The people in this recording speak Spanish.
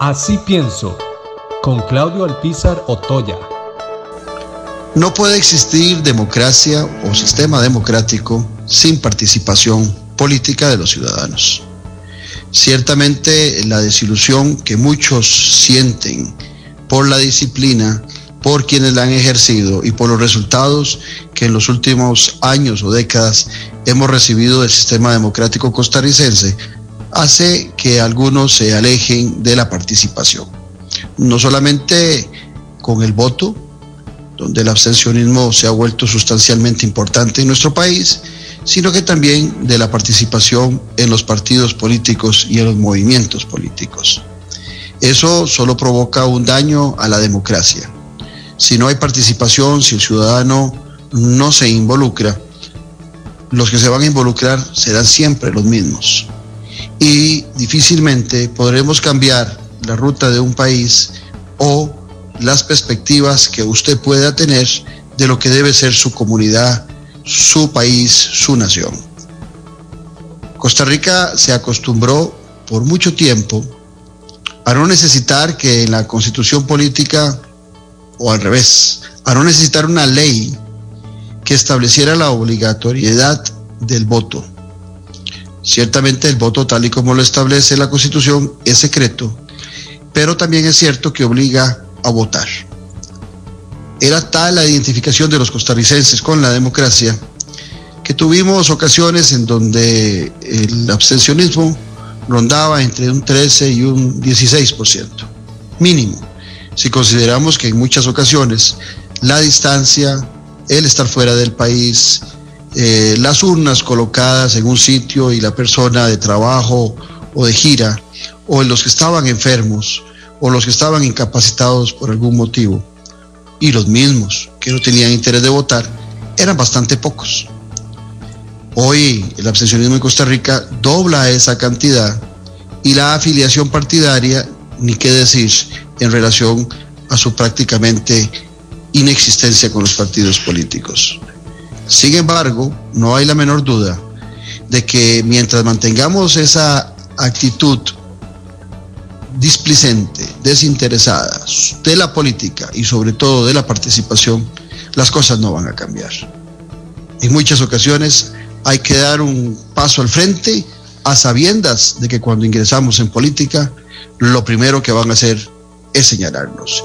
Así pienso, con Claudio Alpizar Otoya. No puede existir democracia o sistema democrático sin participación política de los ciudadanos. Ciertamente la desilusión que muchos sienten por la disciplina, por quienes la han ejercido y por los resultados que en los últimos años o décadas hemos recibido del sistema democrático costarricense, hace que algunos se alejen de la participación. No solamente con el voto, donde el abstencionismo se ha vuelto sustancialmente importante en nuestro país, sino que también de la participación en los partidos políticos y en los movimientos políticos. Eso solo provoca un daño a la democracia. Si no hay participación, si el ciudadano no se involucra, los que se van a involucrar serán siempre los mismos. Y difícilmente podremos cambiar la ruta de un país o las perspectivas que usted pueda tener de lo que debe ser su comunidad su país, su nación. Costa Rica se acostumbró por mucho tiempo a no necesitar que en la constitución política, o al revés, a no necesitar una ley que estableciera la obligatoriedad del voto. Ciertamente el voto tal y como lo establece la constitución es secreto, pero también es cierto que obliga a votar. Era tal la identificación de los costarricenses con la democracia que tuvimos ocasiones en donde el abstencionismo rondaba entre un 13 y un 16%, mínimo, si consideramos que en muchas ocasiones la distancia, el estar fuera del país, eh, las urnas colocadas en un sitio y la persona de trabajo o de gira, o los que estaban enfermos, o los que estaban incapacitados por algún motivo, y los mismos que no tenían interés de votar eran bastante pocos. Hoy el abstencionismo en Costa Rica dobla esa cantidad y la afiliación partidaria, ni qué decir, en relación a su prácticamente inexistencia con los partidos políticos. Sin embargo, no hay la menor duda de que mientras mantengamos esa actitud displicente, desinteresada de la política y sobre todo de la participación, las cosas no van a cambiar. En muchas ocasiones hay que dar un paso al frente a sabiendas de que cuando ingresamos en política, lo primero que van a hacer es señalarnos.